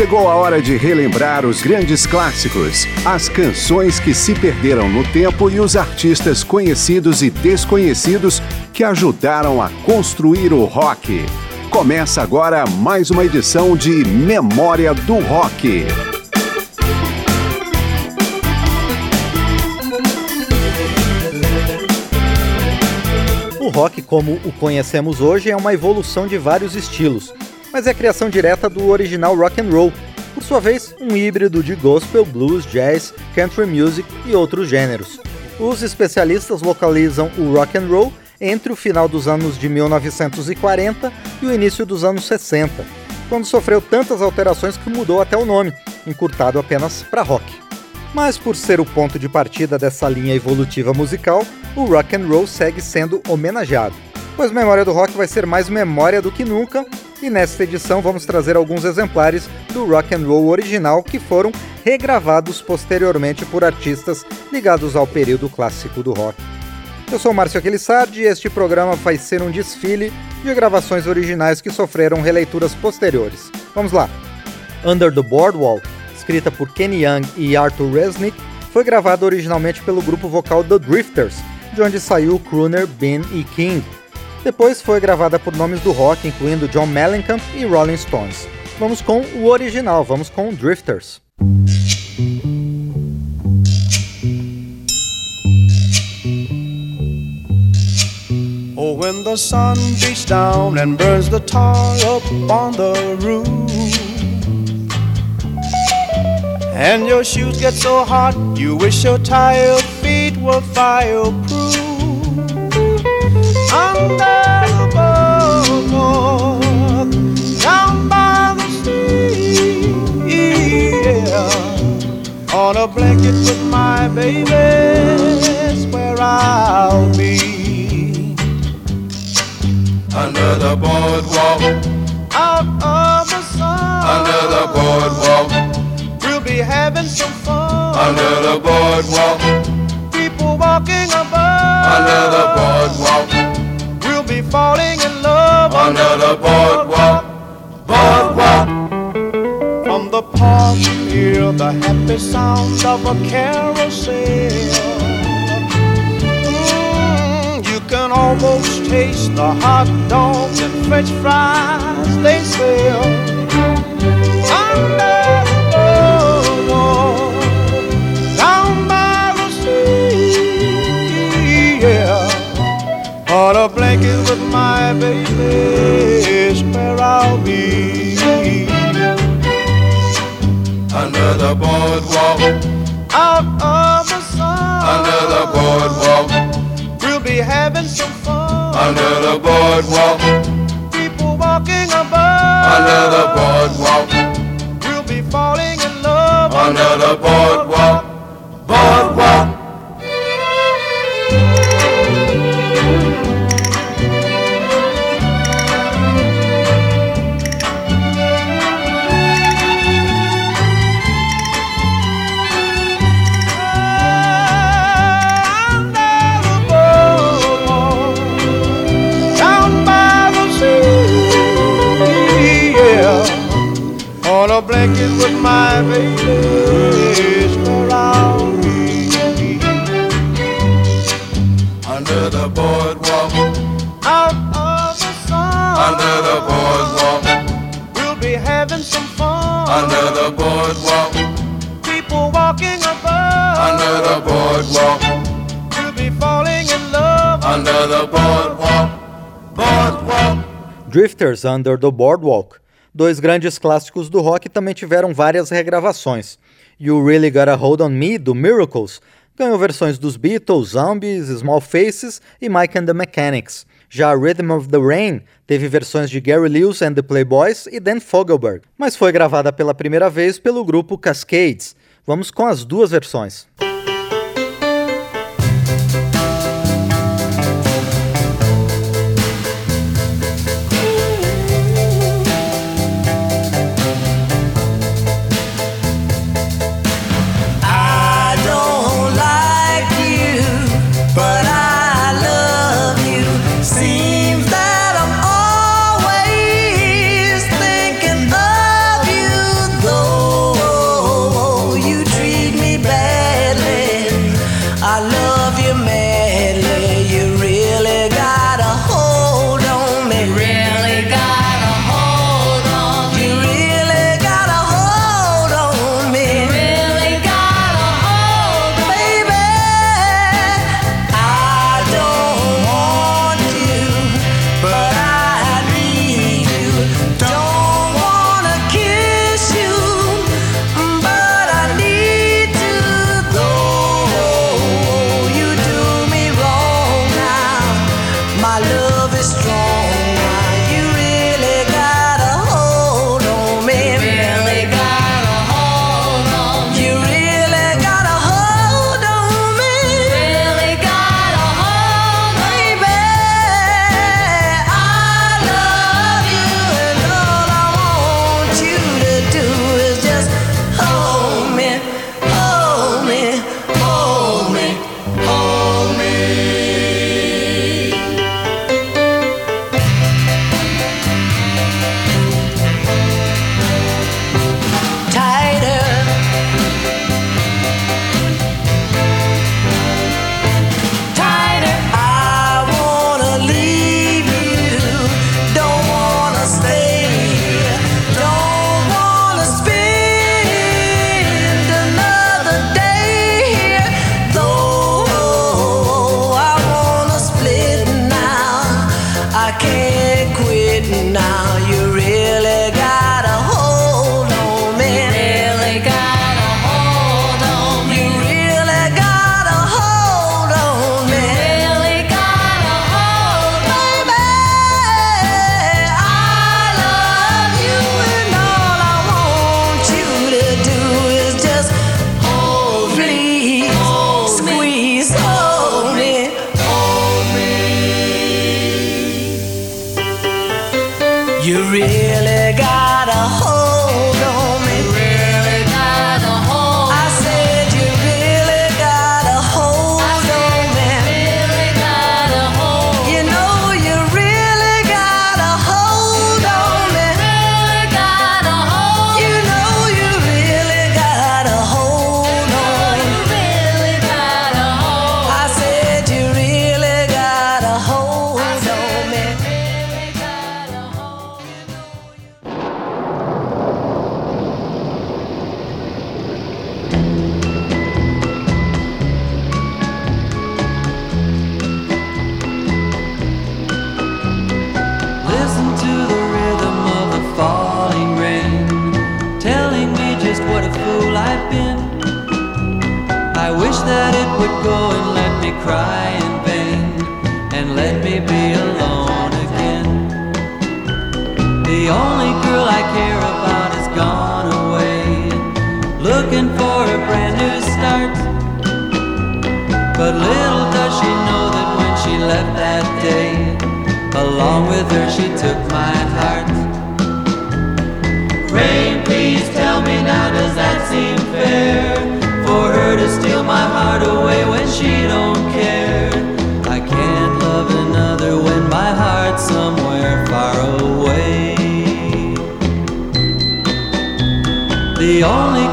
Chegou a hora de relembrar os grandes clássicos, as canções que se perderam no tempo e os artistas conhecidos e desconhecidos que ajudaram a construir o rock. Começa agora mais uma edição de Memória do Rock. O rock, como o conhecemos hoje, é uma evolução de vários estilos mas é a criação direta do original rock and roll, por sua vez, um híbrido de gospel, blues, jazz, country music e outros gêneros. Os especialistas localizam o rock and roll entre o final dos anos de 1940 e o início dos anos 60, quando sofreu tantas alterações que mudou até o nome, encurtado apenas para rock. Mas por ser o ponto de partida dessa linha evolutiva musical, o rock and roll segue sendo homenageado. Pois Memória do Rock vai ser mais memória do que nunca e nesta edição vamos trazer alguns exemplares do rock and roll original que foram regravados posteriormente por artistas ligados ao período clássico do rock. Eu sou Márcio Aquilissardi e este programa vai ser um desfile de gravações originais que sofreram releituras posteriores. Vamos lá! Under the Boardwalk, escrita por Kenny Young e Arthur Resnick, foi gravada originalmente pelo grupo vocal The Drifters, de onde saiu o crooner Ben E. King, depois foi gravada por nomes do rock, incluindo John Mellencamp e Rolling Stones. Vamos com o original, vamos com Drifters. Oh, when the sun beats down and burns the tar up on the roof, and your shoes get so hot, you wish your tired feet were fireproof. On a blanket with my baby, that's where I'll be. Under the boardwalk, out of the sun. Under the boardwalk, we'll be having some fun. Under the boardwalk, people walking above. Under the boardwalk, falling in love. Under the boardwalk, boardwalk From the park, hear the happy sound of a carousel. Mm, you can almost taste the hot dogs and French fries they sell. Under yeah. On a blanket with my baby is where I'll be. Under the boardwalk. Out of the sun. Under the boardwalk. We'll be having some fun. Under the boardwalk. Under the boardwalk, boardwalk. Drifters Under the Boardwalk Dois grandes clássicos do rock também tiveram várias regravações. You Really Got a Hold on Me, do Miracles, ganhou versões dos Beatles, Zombies, Small Faces e Mike and the Mechanics. Já Rhythm of the Rain teve versões de Gary Lewis and the Playboys e Dan Fogelberg, mas foi gravada pela primeira vez pelo grupo Cascades. Vamos com as duas versões. go and let me cry in vain and let me be alone again. The only girl I care about is gone away, looking for a brand new start. But little does she know that when she left that day, along with her she took my heart. Rain, please tell me now, does that seem fair? heart away when she don't care. I can't love another when my heart's somewhere far away. The only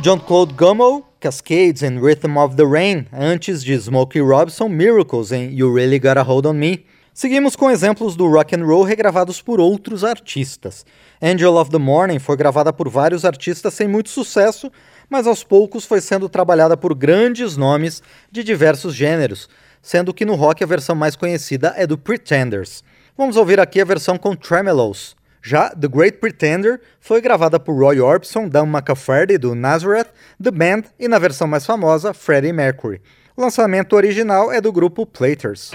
de John Claude Gummel, Cascades and Rhythm of the Rain, antes de Smokey Robinson, Miracles em You Really Got a Hold on Me. Seguimos com exemplos do rock and roll regravados por outros artistas. Angel of the Morning foi gravada por vários artistas sem muito sucesso, mas aos poucos foi sendo trabalhada por grandes nomes de diversos gêneros, sendo que no rock a versão mais conhecida é do Pretenders. Vamos ouvir aqui a versão com Tremolos. Já The Great Pretender foi gravada por Roy Orbison, Dan McCafferty do Nazareth, The Band e na versão mais famosa, Freddie Mercury. O lançamento original é do grupo Platers.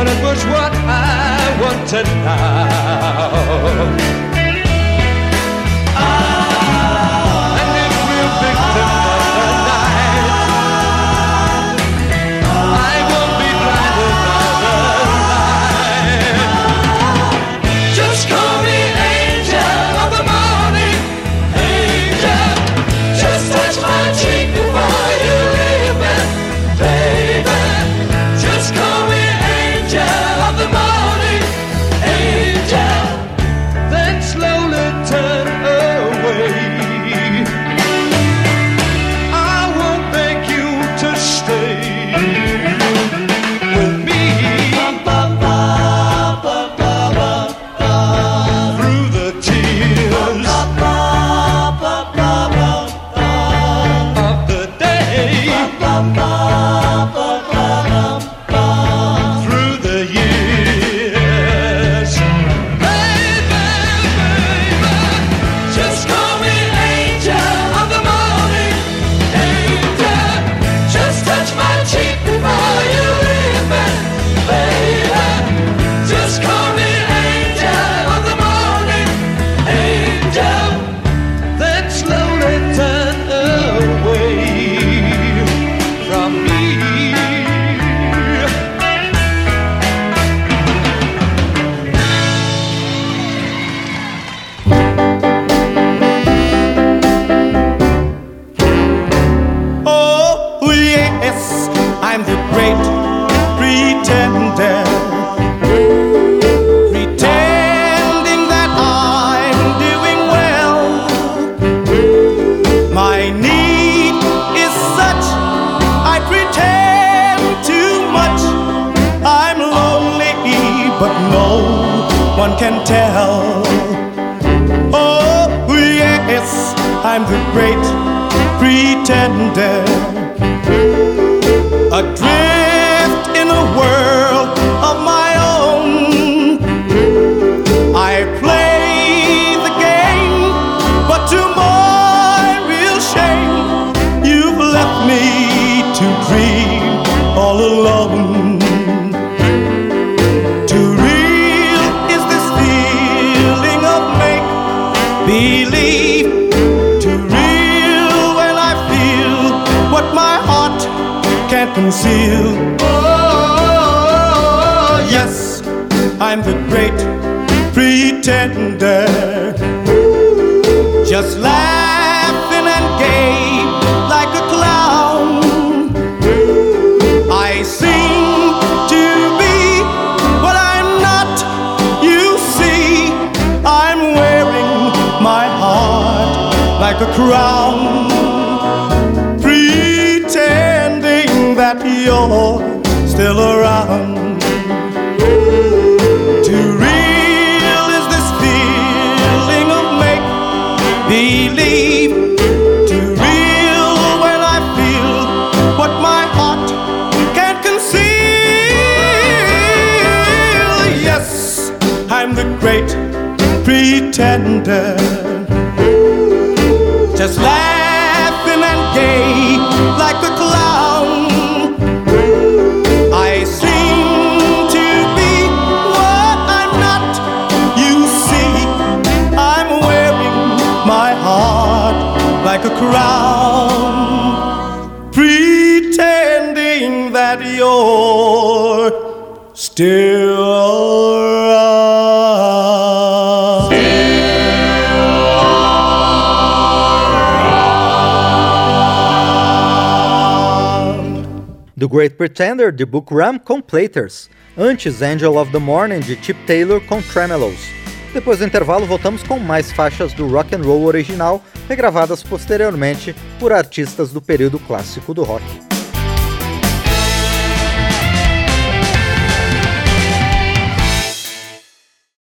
when it was what I wanted now. Papa. One can tell. Oh, yes, I'm the great pretender. Adrift in a world of my own. I play the game, but to my real shame, you've left me to dream all alone. Conceal. Oh, yes, I'm the great pretender. Just laughing and gay like a clown. I seem to be what I'm not. You see, I'm wearing my heart like a crown, still around. Too real is this feeling of make believe. Too real when I feel what my heart can't conceal. Yes, I'm the great pretender. Just laughing and gay like a still. Do Great Pretender de Book Ram com Platers. Antes, Angel of the Morning de Chip Taylor com Tremolos. Depois do intervalo, voltamos com mais faixas do rock and roll original, regravadas posteriormente por artistas do período clássico do rock.